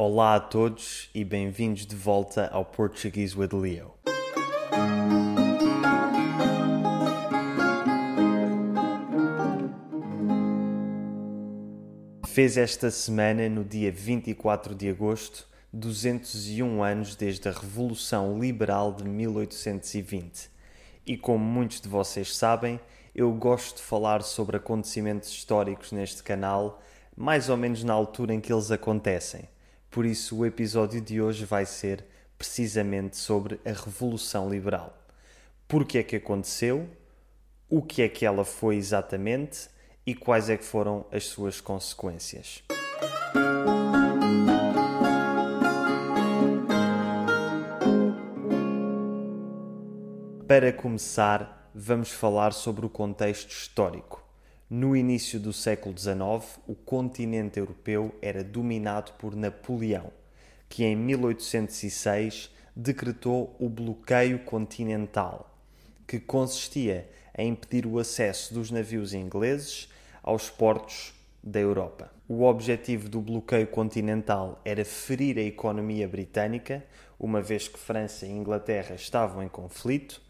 Olá a todos e bem-vindos de volta ao Portuguese with Leo. Fez esta semana, no dia 24 de agosto, 201 anos desde a Revolução Liberal de 1820. E como muitos de vocês sabem, eu gosto de falar sobre acontecimentos históricos neste canal, mais ou menos na altura em que eles acontecem. Por isso, o episódio de hoje vai ser precisamente sobre a Revolução Liberal. Por que é que aconteceu? O que é que ela foi exatamente? E quais é que foram as suas consequências? Para começar, vamos falar sobre o contexto histórico. No início do século XIX, o continente europeu era dominado por Napoleão, que em 1806 decretou o bloqueio continental, que consistia em impedir o acesso dos navios ingleses aos portos da Europa. O objetivo do bloqueio continental era ferir a economia britânica, uma vez que França e Inglaterra estavam em conflito,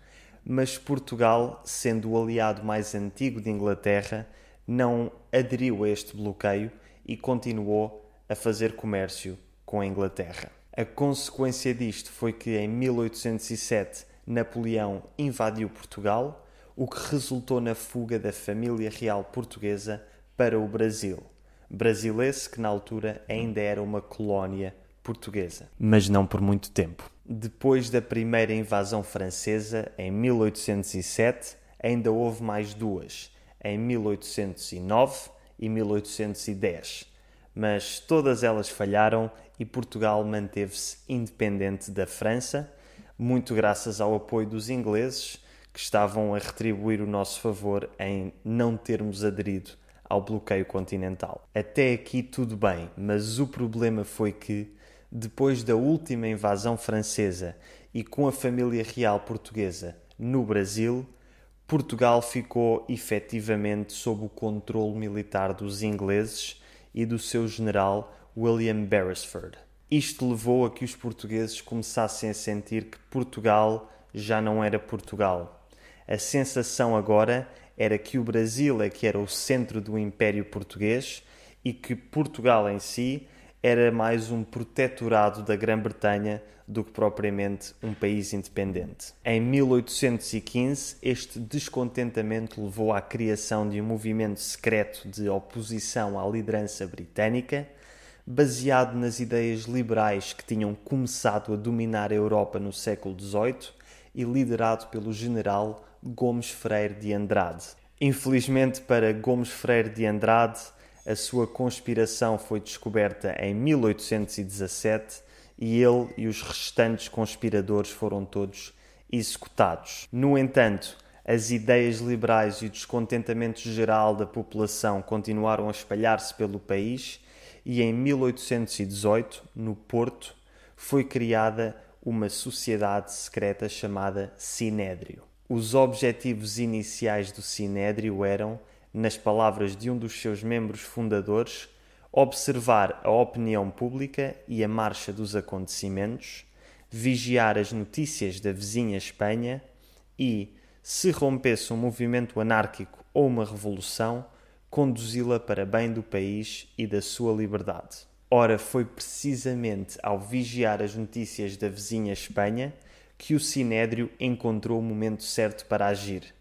mas Portugal, sendo o aliado mais antigo de Inglaterra, não aderiu a este bloqueio e continuou a fazer comércio com a Inglaterra. A consequência disto foi que em 1807 Napoleão invadiu Portugal, o que resultou na fuga da família real portuguesa para o Brasil. Brasil esse que na altura ainda era uma colónia portuguesa, mas não por muito tempo. Depois da primeira invasão francesa, em 1807, ainda houve mais duas, em 1809 e 1810. Mas todas elas falharam e Portugal manteve-se independente da França, muito graças ao apoio dos ingleses, que estavam a retribuir o nosso favor em não termos aderido ao bloqueio continental. Até aqui tudo bem, mas o problema foi que depois da última invasão francesa e com a família real portuguesa no Brasil, Portugal ficou efetivamente sob o controle militar dos ingleses e do seu general William Beresford. Isto levou a que os portugueses começassem a sentir que Portugal já não era Portugal. A sensação agora era que o Brasil é que era o centro do Império Português e que Portugal em si era mais um protetorado da Grã-Bretanha do que propriamente um país independente. Em 1815, este descontentamento levou à criação de um movimento secreto de oposição à liderança britânica, baseado nas ideias liberais que tinham começado a dominar a Europa no século XVIII e liderado pelo general Gomes Freire de Andrade. Infelizmente para Gomes Freire de Andrade, a sua conspiração foi descoberta em 1817 e ele e os restantes conspiradores foram todos executados. No entanto, as ideias liberais e o descontentamento geral da população continuaram a espalhar-se pelo país e em 1818, no Porto, foi criada uma sociedade secreta chamada Sinédrio. Os objetivos iniciais do Sinédrio eram nas palavras de um dos seus membros fundadores, observar a opinião pública e a marcha dos acontecimentos, vigiar as notícias da vizinha Espanha e, se rompesse um movimento anárquico ou uma revolução, conduzi-la para bem do país e da sua liberdade. Ora, foi precisamente ao vigiar as notícias da vizinha Espanha que o Sinédrio encontrou o momento certo para agir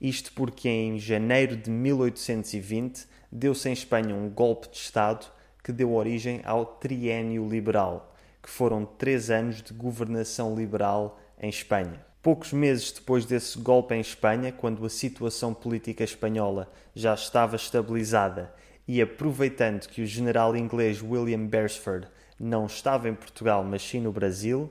isto porque em janeiro de 1820 deu-se em Espanha um golpe de Estado que deu origem ao Triênio Liberal, que foram três anos de governação liberal em Espanha. Poucos meses depois desse golpe em Espanha, quando a situação política espanhola já estava estabilizada e aproveitando que o general inglês William Beresford não estava em Portugal, mas sim no Brasil,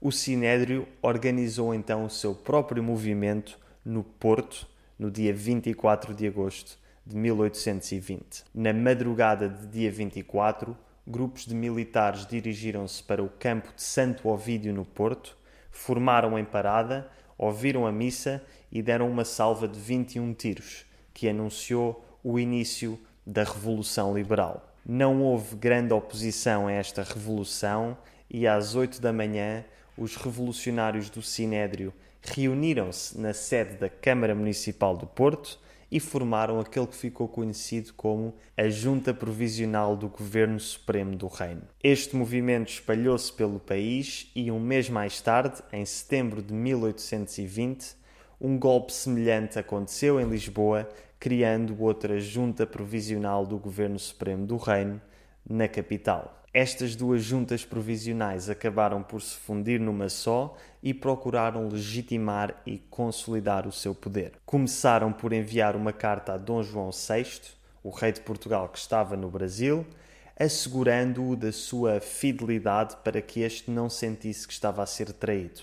o Sinédrio organizou então o seu próprio movimento no Porto, no dia 24 de agosto de 1820. Na madrugada de dia 24, grupos de militares dirigiram-se para o campo de Santo Ovídio no Porto, formaram em parada, ouviram a missa e deram uma salva de 21 tiros, que anunciou o início da Revolução Liberal. Não houve grande oposição a esta revolução e às oito da manhã os revolucionários do Sinédrio reuniram-se na sede da Câmara Municipal do Porto e formaram aquele que ficou conhecido como a Junta Provisional do Governo Supremo do Reino. Este movimento espalhou-se pelo país e, um mês mais tarde, em setembro de 1820, um golpe semelhante aconteceu em Lisboa, criando outra Junta Provisional do Governo Supremo do Reino na capital. Estas duas juntas provisionais acabaram por se fundir numa só e procuraram legitimar e consolidar o seu poder. Começaram por enviar uma carta a Dom João VI, o rei de Portugal que estava no Brasil, assegurando-o da sua fidelidade para que este não sentisse que estava a ser traído.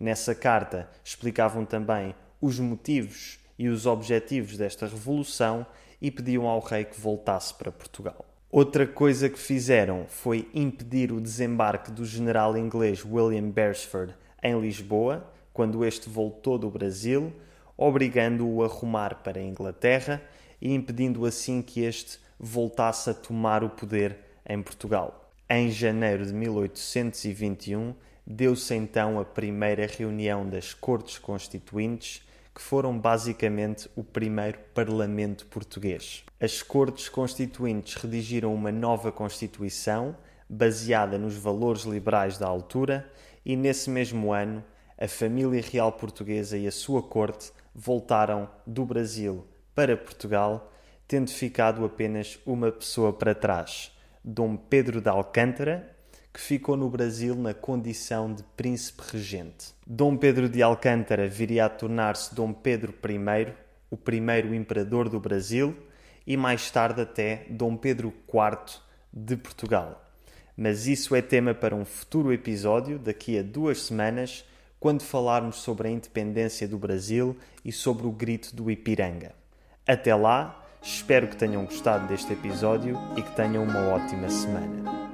Nessa carta explicavam também os motivos e os objetivos desta revolução e pediam ao rei que voltasse para Portugal. Outra coisa que fizeram foi impedir o desembarque do general inglês William Beresford em Lisboa, quando este voltou do Brasil, obrigando-o a rumar para a Inglaterra e impedindo assim que este voltasse a tomar o poder em Portugal. Em janeiro de 1821, deu-se então a primeira reunião das Cortes Constituintes que foram basicamente o primeiro Parlamento português. As Cortes Constituintes redigiram uma nova Constituição baseada nos valores liberais da altura e, nesse mesmo ano, a família real portuguesa e a sua corte voltaram do Brasil para Portugal, tendo ficado apenas uma pessoa para trás, Dom Pedro de Alcântara, que ficou no Brasil na condição de príncipe regente. Dom Pedro de Alcântara viria a tornar-se Dom Pedro I, o primeiro imperador do Brasil, e mais tarde até Dom Pedro IV de Portugal. Mas isso é tema para um futuro episódio, daqui a duas semanas, quando falarmos sobre a independência do Brasil e sobre o grito do Ipiranga. Até lá, espero que tenham gostado deste episódio e que tenham uma ótima semana.